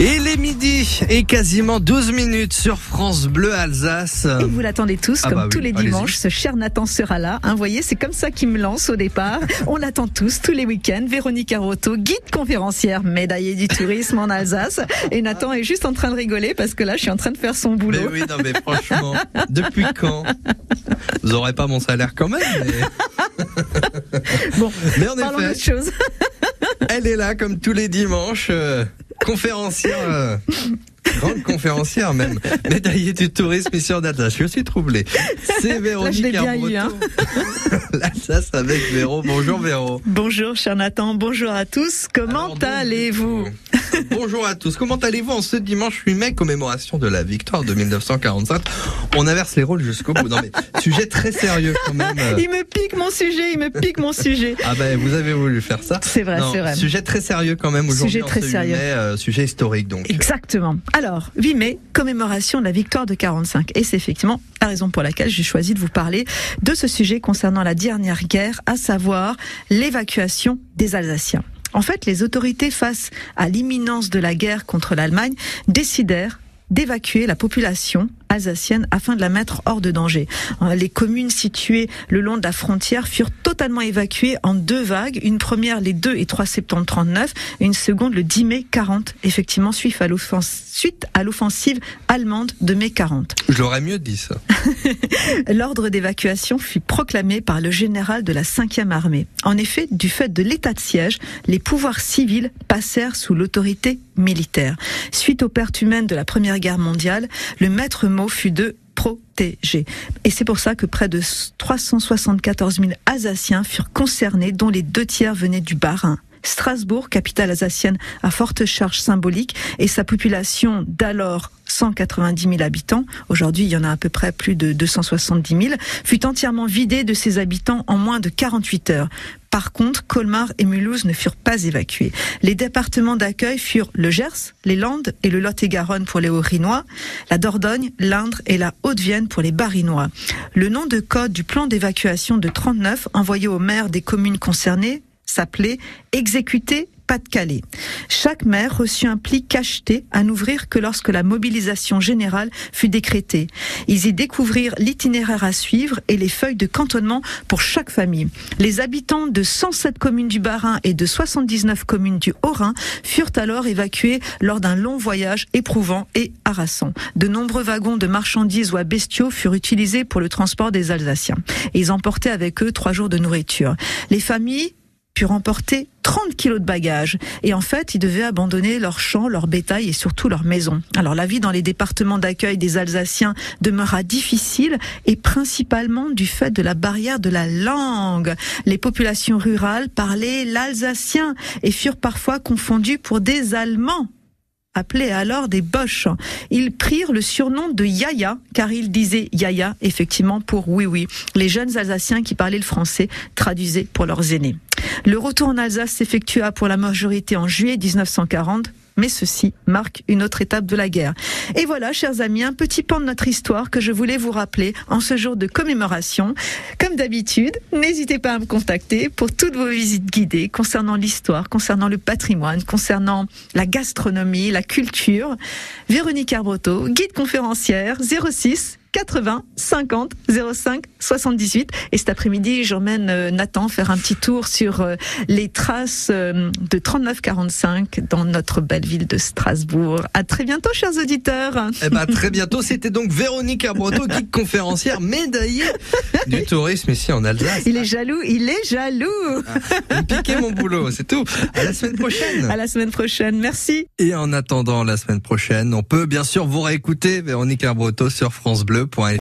Et les midis et quasiment 12 minutes sur France Bleu Alsace. Et vous l'attendez tous, Ah comme bah oui, tous les dimanches, ce cher Nathan sera là. Hein, vous voyez, c'est comme ça qu'il me lance au départ. On l'attend tous, tous les week-ends. Véronique Arotto, guide conférencière, médaillée du tourisme en Alsace. Et Nathan est juste en train de rigoler parce que là, je suis en train de faire son Mais boulot. oui, non mais franchement, depuis quand? Vous aurez pas mon salaire quand même, mais, Bon, mais en parlons effet, d'autre chose. elle est là comme tous les dimanches, euh, conférencière, euh, grande conférencière même, médaillée du tourisme ici en Alsace. Je suis troublé. C'est Véronique l'ai bien eu, hein. L'Alsace avec Véro. Bonjour Véro. Bonjour, cher Nathan. Bonjour à tous. Comment allez-vous? Bonjour à tous. Comment allez-vous en ce dimanche 8 mai, commémoration de la victoire de 1945 On inverse les rôles jusqu'au bout. Non mais sujet très sérieux quand même. Il me pique mon sujet, il me pique mon sujet. Ah ben vous avez voulu faire ça. C'est vrai, c'est vrai. Sujet très sérieux quand même aujourd'hui. Sujet en très ce 8 sérieux. mai, euh, sujet historique donc. Exactement. Alors, 8 mai, commémoration de la victoire de 45. Et c'est effectivement la raison pour laquelle j'ai choisi de vous parler de ce sujet concernant la dernière guerre, à savoir l'évacuation des Alsaciens. En fait, les autorités, face à l'imminence de la guerre contre l'Allemagne, décidèrent d'évacuer la population alsacienne afin de la mettre hors de danger. Euh, Les communes situées le long de la frontière furent totalement évacuées en deux vagues, une première les 2 et 3 septembre 39 et une seconde le 10 mai 40, effectivement suite à l'offense- suite à l'offensive allemande de mai 40. Je l'aurais mieux dit ça. L'ordre d'évacuation fut proclamé par le général de la 5e armée. En effet, du fait de l'état de siège, les pouvoirs civils passèrent sous l'autorité militaire. Suite aux pertes humaines de la Première Guerre mondiale, le maître fut de protéger. Et c'est pour ça que près de 374 000 Alsaciens furent concernés, dont les deux tiers venaient du Bas-Rhin. Strasbourg, capitale alsacienne à forte charge symbolique, et sa population d'alors 190 000 habitants, aujourd'hui il y en a à peu près plus de 270 000, fut entièrement vidée de ses habitants en moins de 48 heures. Par contre, Colmar et Mulhouse ne furent pas évacués. Les départements d'accueil furent le Gers, les Landes et le Lot-et-Garonne pour les Hauts-Rhinois, la Dordogne, l'Indre et la Haute-Vienne pour les Bas-Rhinois. Le nom de code du plan d'évacuation de 39 envoyé aux maires des communes concernées s'appelait Exécuter Pas-de-Calais. Chaque maire reçut un pli cacheté à n'ouvrir que lorsque la mobilisation générale fut décrétée. Ils y découvrirent l'itinéraire à suivre et les feuilles de cantonnement pour chaque famille. Les habitants de 107 communes du Bas-Rhin et de 79 communes du Haut-Rhin furent alors évacués lors d'un long voyage éprouvant et harassant. De nombreux wagons de marchandises ou à bestiaux furent utilisés pour le transport des Alsaciens. Ils emportaient avec eux trois jours de nourriture. Les familles purent emporter 30 kilos de bagages. Et en fait, ils devaient abandonner leurs champs, leur bétail et surtout leur maison. Alors la vie dans les départements d'accueil des Alsaciens demeura difficile et principalement du fait de la barrière de la langue. Les populations rurales parlaient l'alsacien et furent parfois confondues pour des Allemands appelés alors des Boches. Ils prirent le surnom de Yaya, car ils disaient Yaya, effectivement, pour oui, oui. Les jeunes Alsaciens qui parlaient le français traduisaient pour leurs aînés. Le retour en Alsace s'effectua pour la majorité en juillet 1940. Mais ceci marque une autre étape de la guerre. Et voilà, chers amis, un petit pan de notre histoire que je voulais vous rappeler en ce jour de commémoration. Comme d'habitude, n'hésitez pas à me contacter pour toutes vos visites guidées concernant l'histoire, concernant le patrimoine, concernant la gastronomie, la culture. Véronique Arbreto, guide conférencière 06 80 50 05 78. Et cet après-midi, j'emmène euh, Nathan faire un petit tour sur euh, les traces euh, de 39-45 dans notre belle ville de Strasbourg. À très bientôt, chers auditeurs. Eh ben très bientôt, c'était donc Véronique Arbreto, guide conférencière médaillée du tourisme ici en Alsace. Il est jaloux, il est jaloux. Vous piquez mon boulot, c'est tout. À la semaine prochaine. À la semaine prochaine. Merci. Et en attendant la semaine prochaine, on peut bien sûr vous réécouter Véronique Arbreto sur point.